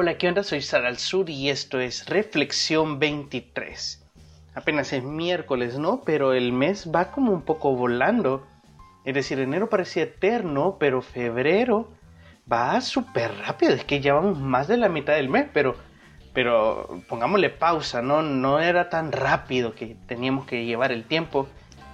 Hola, ¿qué onda? Soy Sara al Sur y esto es Reflexión 23. Apenas es miércoles, ¿no? Pero el mes va como un poco volando. Es decir, enero parecía eterno, pero febrero va súper rápido. Es que ya vamos más de la mitad del mes, pero, pero pongámosle pausa, ¿no? No era tan rápido que teníamos que llevar el tiempo,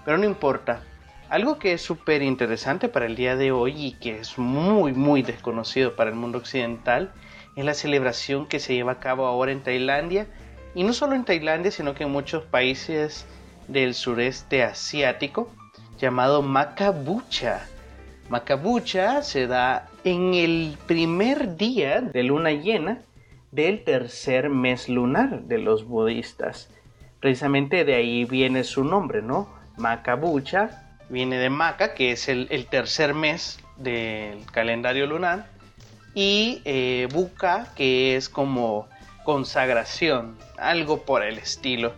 pero no importa. Algo que es súper interesante para el día de hoy y que es muy, muy desconocido para el mundo occidental es la celebración que se lleva a cabo ahora en Tailandia y no solo en Tailandia sino que en muchos países del sureste asiático llamado Macabucha. Macabucha se da en el primer día de luna llena del tercer mes lunar de los budistas. Precisamente de ahí viene su nombre, ¿no? Macabucha viene de Maca, que es el, el tercer mes del calendario lunar, y eh, Buka, que es como consagración, algo por el estilo.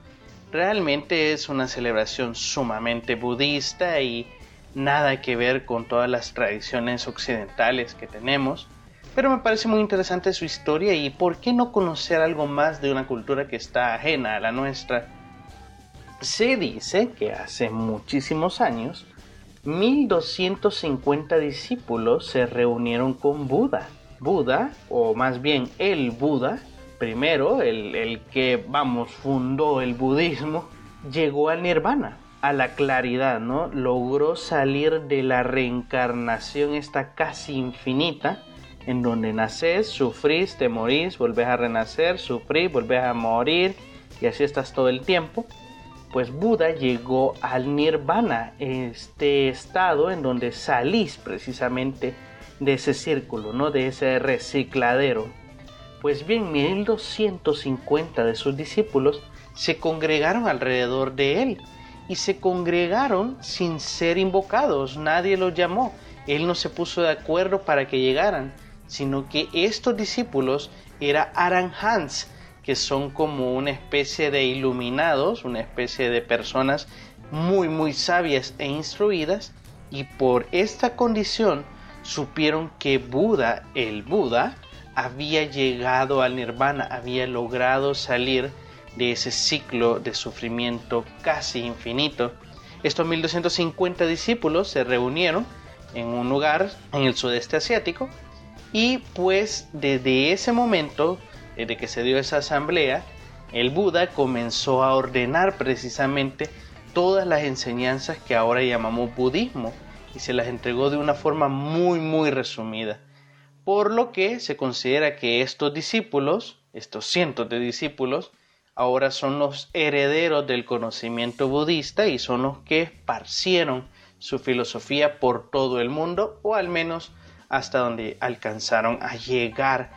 Realmente es una celebración sumamente budista y nada que ver con todas las tradiciones occidentales que tenemos. Pero me parece muy interesante su historia y por qué no conocer algo más de una cultura que está ajena a la nuestra. Se dice que hace muchísimos años 1250 discípulos se reunieron con Buda Buda, o más bien el Buda, primero, el, que, vamos, fundó el budismo, llegó al nirvana, a la claridad, ¿no? Logró salir de la reencarnación esta casi infinita, en donde naces, sufrís, te morís, volvés a renacer, sufrís, volvés a morir, y así estás todo el tiempo. Pues Buda llegó al nirvana, este estado en donde salís precisamente de ese círculo, ¿no? de ese recicladero. Pues bien, 1250 de sus discípulos se congregaron alrededor de él y se congregaron sin ser invocados, nadie los llamó, él no se puso de acuerdo para que llegaran, sino que estos discípulos eran aranhans, que son como una especie de iluminados, una especie de personas muy muy sabias e instruidas, y por esta condición supieron que Buda, el Buda, había llegado al nirvana, había logrado salir de ese ciclo de sufrimiento casi infinito. Estos 1250 discípulos se reunieron en un lugar en el sudeste asiático y pues desde ese momento, desde que se dio esa asamblea, el Buda comenzó a ordenar precisamente todas las enseñanzas que ahora llamamos budismo y se las entregó de una forma muy muy resumida. Por lo que se considera que estos discípulos, estos cientos de discípulos, ahora son los herederos del conocimiento budista y son los que esparcieron su filosofía por todo el mundo o al menos hasta donde alcanzaron a llegar.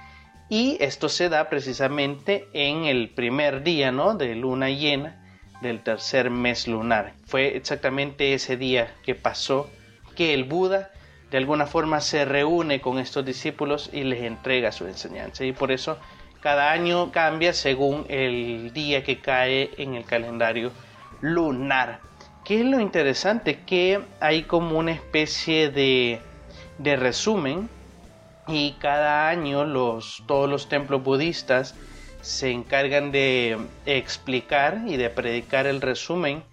Y esto se da precisamente en el primer día ¿no? de luna llena del tercer mes lunar. Fue exactamente ese día que pasó que el Buda de alguna forma se reúne con estos discípulos y les entrega su enseñanza. Y por eso cada año cambia según el día que cae en el calendario lunar. ¿Qué es lo interesante? Que hay como una especie de, de resumen y cada año los, todos los templos budistas se encargan de explicar y de predicar el resumen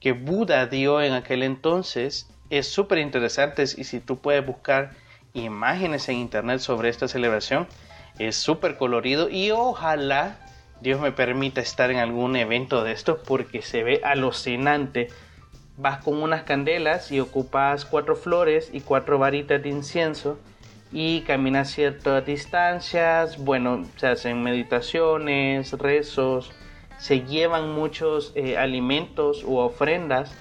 que Buda dio en aquel entonces es súper interesante y si tú puedes buscar imágenes en internet sobre esta celebración, es súper colorido y ojalá Dios me permita estar en algún evento de esto porque se ve alucinante. Vas con unas candelas y ocupas cuatro flores y cuatro varitas de incienso y caminas ciertas distancias. Bueno, se hacen meditaciones, rezos, se llevan muchos eh, alimentos u ofrendas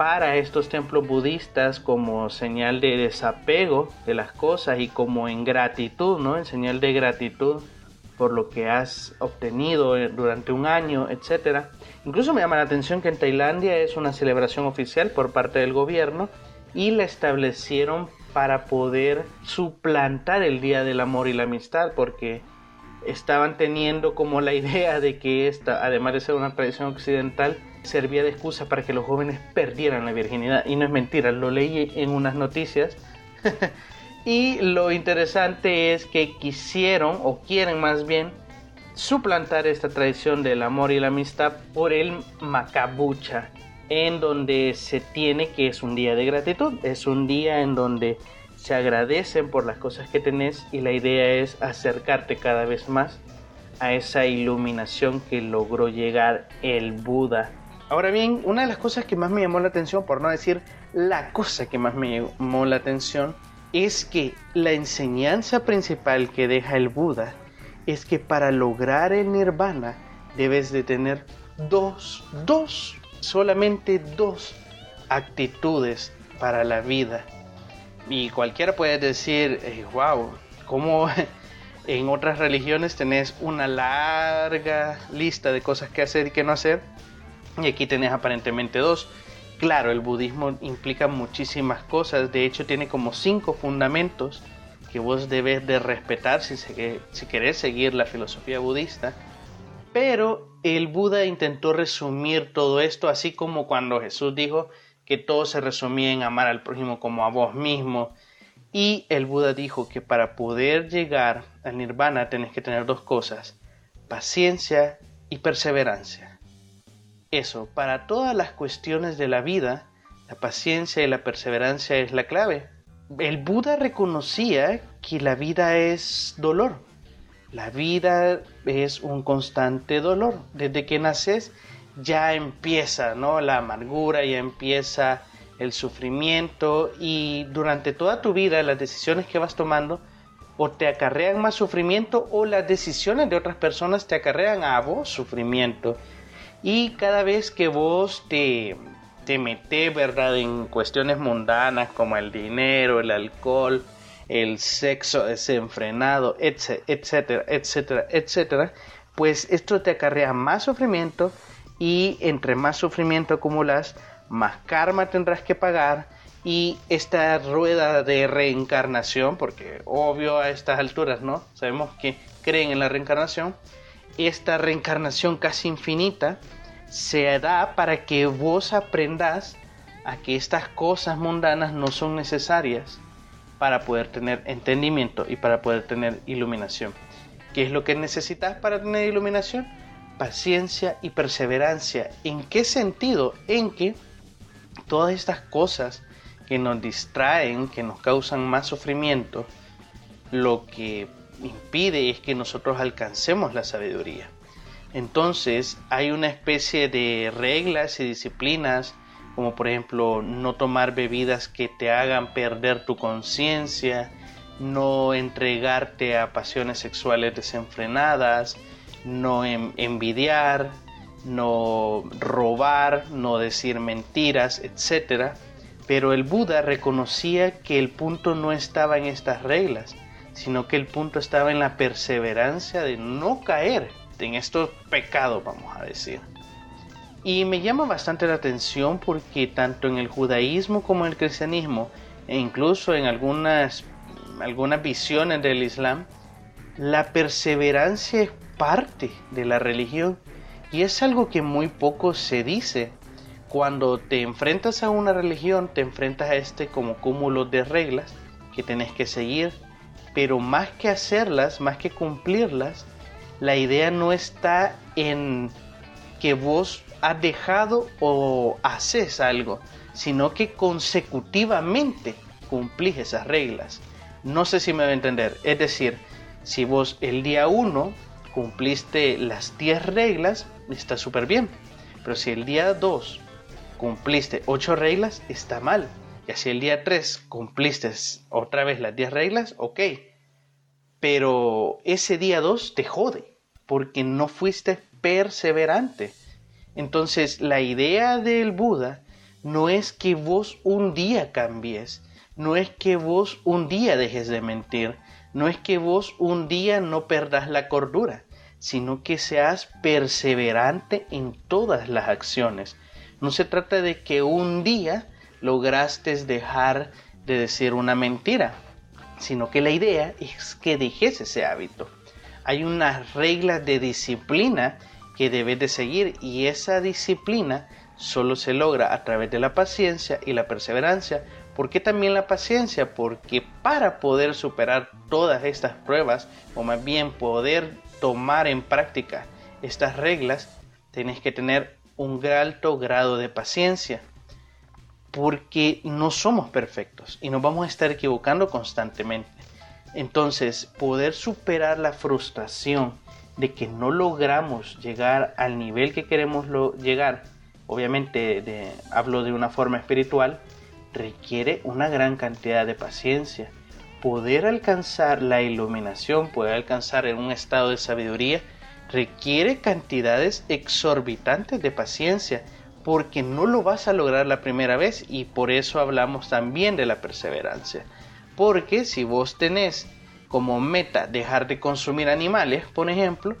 para estos templos budistas como señal de desapego de las cosas y como en gratitud, ¿no? En señal de gratitud por lo que has obtenido durante un año, etc. Incluso me llama la atención que en Tailandia es una celebración oficial por parte del gobierno y la establecieron para poder suplantar el Día del Amor y la Amistad porque estaban teniendo como la idea de que esta, además de ser una tradición occidental, servía de excusa para que los jóvenes perdieran la virginidad. Y no es mentira, lo leí en unas noticias. Y lo interesante es que quisieron, o quieren más bien, suplantar esta tradición del amor y la amistad por el macabucha, en donde se tiene que es un día de gratitud, es un día en donde se agradecen por las cosas que tenés y la idea es acercarte cada vez más a esa iluminación que logró llegar el Buda. Ahora bien, una de las cosas que más me llamó la atención, por no decir la cosa que más me llamó la atención, es que la enseñanza principal que deja el Buda es que para lograr el nirvana debes de tener dos, dos, solamente dos actitudes para la vida. Y cualquiera puede decir, wow, ¿cómo en otras religiones tenés una larga lista de cosas que hacer y que no hacer? Y aquí tenés aparentemente dos. Claro, el budismo implica muchísimas cosas, de hecho tiene como cinco fundamentos que vos debes de respetar si, si querés seguir la filosofía budista. Pero el Buda intentó resumir todo esto, así como cuando Jesús dijo que todo se resumía en amar al prójimo como a vos mismo. Y el Buda dijo que para poder llegar al nirvana tenés que tener dos cosas, paciencia y perseverancia. Eso, para todas las cuestiones de la vida, la paciencia y la perseverancia es la clave el Buda reconocía que la vida es dolor. La vida es un constante dolor. Desde que naces ya empieza, ¿no? La amargura, ya empieza el sufrimiento y durante toda tu vida las decisiones que vas tomando o te acarrean más sufrimiento o las decisiones de otras personas te acarrean a vos sufrimiento. Y cada vez que vos te te metes, ¿verdad?, en cuestiones mundanas como el dinero, el alcohol, el sexo desenfrenado, etcétera, etcétera, etcétera, pues esto te acarrea más sufrimiento y entre más sufrimiento acumulas, más karma tendrás que pagar y esta rueda de reencarnación, porque obvio a estas alturas, ¿no? Sabemos que creen en la reencarnación, esta reencarnación casi infinita, se da para que vos aprendas a que estas cosas mundanas no son necesarias para poder tener entendimiento y para poder tener iluminación. ¿Qué es lo que necesitas para tener iluminación? Paciencia y perseverancia. ¿En qué sentido? En que todas estas cosas que nos distraen, que nos causan más sufrimiento, lo que impide es que nosotros alcancemos la sabiduría. Entonces hay una especie de reglas y disciplinas, como por ejemplo no tomar bebidas que te hagan perder tu conciencia, no entregarte a pasiones sexuales desenfrenadas, no envidiar, no robar, no decir mentiras, etc. Pero el Buda reconocía que el punto no estaba en estas reglas, sino que el punto estaba en la perseverancia de no caer en estos pecados, vamos a decir. Y me llama bastante la atención porque tanto en el judaísmo como en el cristianismo, e incluso en algunas, algunas visiones del Islam, la perseverancia es parte de la religión y es algo que muy poco se dice. Cuando te enfrentas a una religión, te enfrentas a este como cúmulo de reglas que tenés que seguir, pero más que hacerlas, más que cumplirlas, la idea no está en que vos has dejado o haces algo, sino que consecutivamente cumplís esas reglas. No sé si me va a entender. Es decir, si vos el día 1 cumpliste las 10 reglas, está súper bien. Pero si el día 2 cumpliste 8 reglas, está mal. Si el día 3 cumpliste otra vez las 10 reglas, ok. Pero ese día 2 te jode porque no fuiste perseverante. Entonces la idea del Buda no es que vos un día cambies, no es que vos un día dejes de mentir, no es que vos un día no perdas la cordura, sino que seas perseverante en todas las acciones. No se trata de que un día lograste dejar de decir una mentira, sino que la idea es que dejes ese hábito hay unas reglas de disciplina que debes de seguir y esa disciplina solo se logra a través de la paciencia y la perseverancia ¿Por qué también la paciencia? Porque para poder superar todas estas pruebas, o más bien poder tomar en práctica estas reglas, tenés que tener un alto grado de paciencia. Porque no somos perfectos y nos vamos a estar equivocando constantemente. Entonces, poder superar la frustración de que no logramos llegar al nivel que queremos llegar, obviamente hablo de una forma espiritual, requiere una gran cantidad de paciencia. Poder alcanzar la iluminación, poder alcanzar en un estado de sabiduría, requiere cantidades exorbitantes de paciencia, porque no lo vas a lograr la primera vez y por eso hablamos también de la perseverancia. Porque si vos tenés como meta dejar de consumir animales, por ejemplo,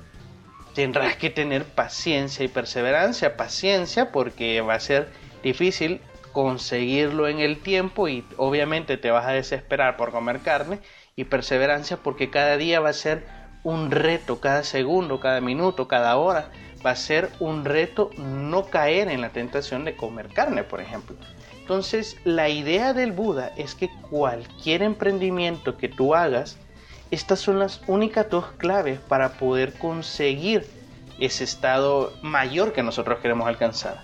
tendrás que tener paciencia y perseverancia. Paciencia porque va a ser difícil conseguirlo en el tiempo y obviamente te vas a desesperar por comer carne y perseverancia porque cada día va a ser un reto, cada segundo, cada minuto, cada hora va a ser un reto no caer en la tentación de comer carne, por ejemplo. Entonces, la idea del Buda es que cualquier emprendimiento que tú hagas, estas son las únicas dos claves para poder conseguir ese estado mayor que nosotros queremos alcanzar.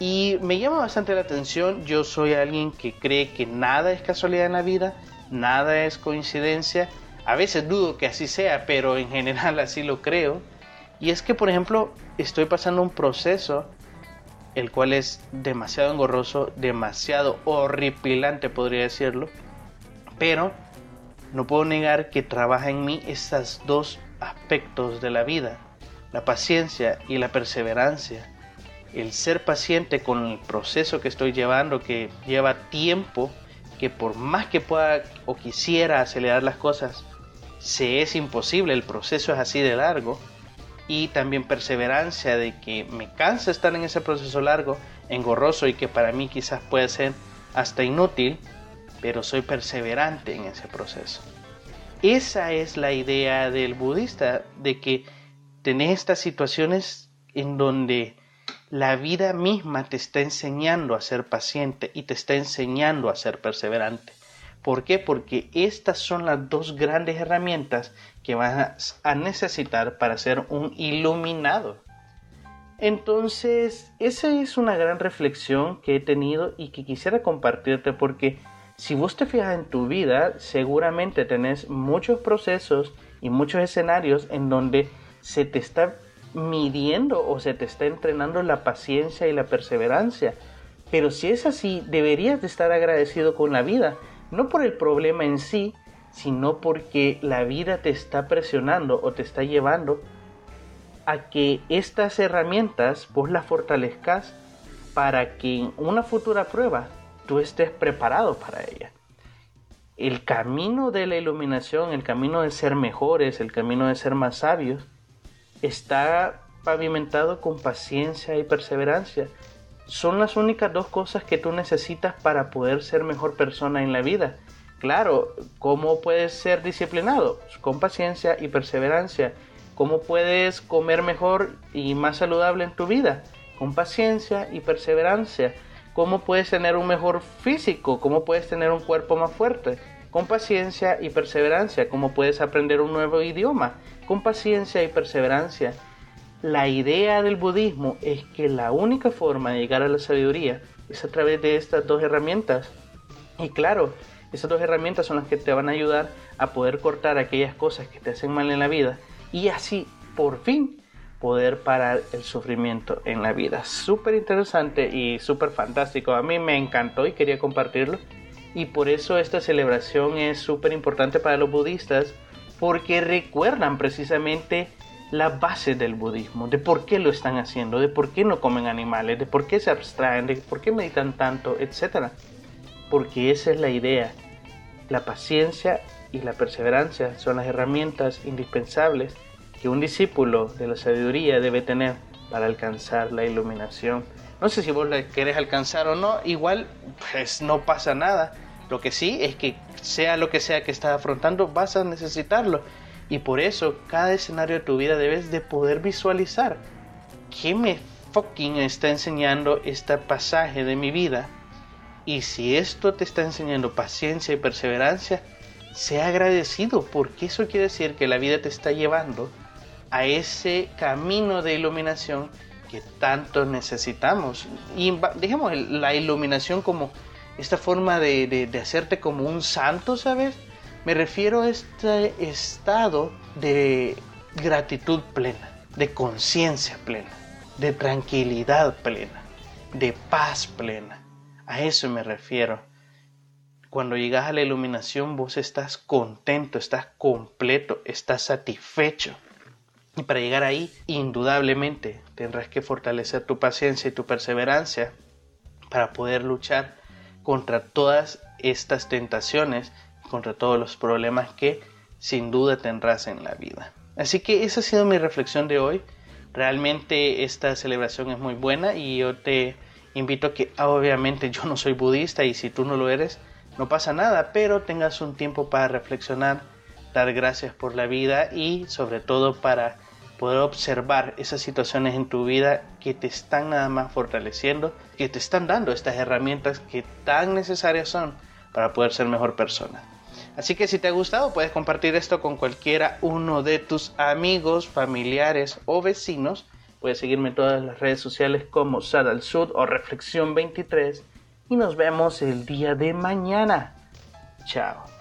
Y me llama bastante la atención, yo soy alguien que cree que nada es casualidad en la vida, nada es coincidencia. A veces dudo que así sea, pero en general así lo creo. Y es que, por ejemplo, estoy pasando un proceso el cual es demasiado engorroso, demasiado horripilante podría decirlo, pero no puedo negar que trabaja en mí estos dos aspectos de la vida, la paciencia y la perseverancia. El ser paciente con el proceso que estoy llevando, que lleva tiempo, que por más que pueda o quisiera acelerar las cosas, se es imposible, el proceso es así de largo, y también perseverancia de que me cansa estar en ese proceso largo, engorroso y que para mí quizás puede ser hasta inútil, pero soy perseverante en ese proceso. Esa es la idea del budista, de que tenés estas situaciones en donde la vida misma te está enseñando a ser paciente y te está enseñando a ser perseverante. ¿Por qué? Porque estas son las dos grandes herramientas que vas a necesitar para ser un iluminado. Entonces, esa es una gran reflexión que he tenido y que quisiera compartirte porque si vos te fijas en tu vida, seguramente tenés muchos procesos y muchos escenarios en donde se te está midiendo o se te está entrenando la paciencia y la perseverancia. Pero si es así, deberías de estar agradecido con la vida, no por el problema en sí, sino porque la vida te está presionando o te está llevando a que estas herramientas vos las fortalezcas para que en una futura prueba tú estés preparado para ella. El camino de la iluminación, el camino de ser mejores, el camino de ser más sabios, está pavimentado con paciencia y perseverancia. Son las únicas dos cosas que tú necesitas para poder ser mejor persona en la vida. Claro, ¿cómo puedes ser disciplinado? Con paciencia y perseverancia. ¿Cómo puedes comer mejor y más saludable en tu vida? Con paciencia y perseverancia. ¿Cómo puedes tener un mejor físico? ¿Cómo puedes tener un cuerpo más fuerte? Con paciencia y perseverancia. ¿Cómo puedes aprender un nuevo idioma? con paciencia y perseverancia. La idea del budismo es que la única forma de llegar a la sabiduría es a través de estas dos herramientas. Y claro, esas dos herramientas son las que te van a ayudar a poder cortar aquellas cosas que te hacen mal en la vida y así por fin poder parar el sufrimiento en la vida. Súper interesante y súper fantástico. A mí me encantó y quería compartirlo. Y por eso esta celebración es súper importante para los budistas porque recuerdan precisamente la base del budismo, de por qué lo están haciendo, de por qué no comen animales, de por qué se abstraen, de por qué meditan tanto, etc. Porque esa es la idea. La paciencia y la perseverancia son las herramientas indispensables que un discípulo de la sabiduría debe tener para alcanzar la iluminación. No sé si vos la querés alcanzar o no, igual pues no pasa nada lo que sí es que sea lo que sea que estás afrontando, vas a necesitarlo. Y por eso, cada escenario de tu vida debes de poder visualizar qué me está enseñando este pasaje de mi vida Y si esto te está enseñando paciencia y perseverancia, sea agradecido, porque eso quiere decir que la vida te está llevando a ese camino de iluminación que tanto necesitamos. Y digamos, la iluminación como esta forma de, de, hacerte como un santo, ¿sabes? Me refiero a este estado de gratitud plena, de conciencia plena, de tranquilidad plena, de paz plena. A eso me refiero. Cuando llegas a la iluminación vos estás contento, estás completo, estás satisfecho. Y para llegar ahí, indudablemente, tendrás que fortalecer tu paciencia y tu perseverancia para poder luchar contra todas estas tentaciones, contra todos los problemas que sin duda tendrás en la vida. Así que esa ha sido mi reflexión de hoy. Realmente esta celebración es muy buena y yo te invito a que obviamente yo no soy budista y si tú no lo eres, no pasa nada, pero tengas un tiempo para reflexionar dar gracias por la vida y sobre todo para poder observar esas situaciones en tu vida que te están nada más fortaleciendo, que te están dando estas herramientas que tan necesarias son para poder ser mejor persona. Así que si te ha gustado puedes compartir esto con cualquiera uno de tus amigos, familiares o vecinos. Puedes seguirme en todas las redes sociales como Sad al Sud o Reflexión 23 y nos vemos el día de mañana. Chao.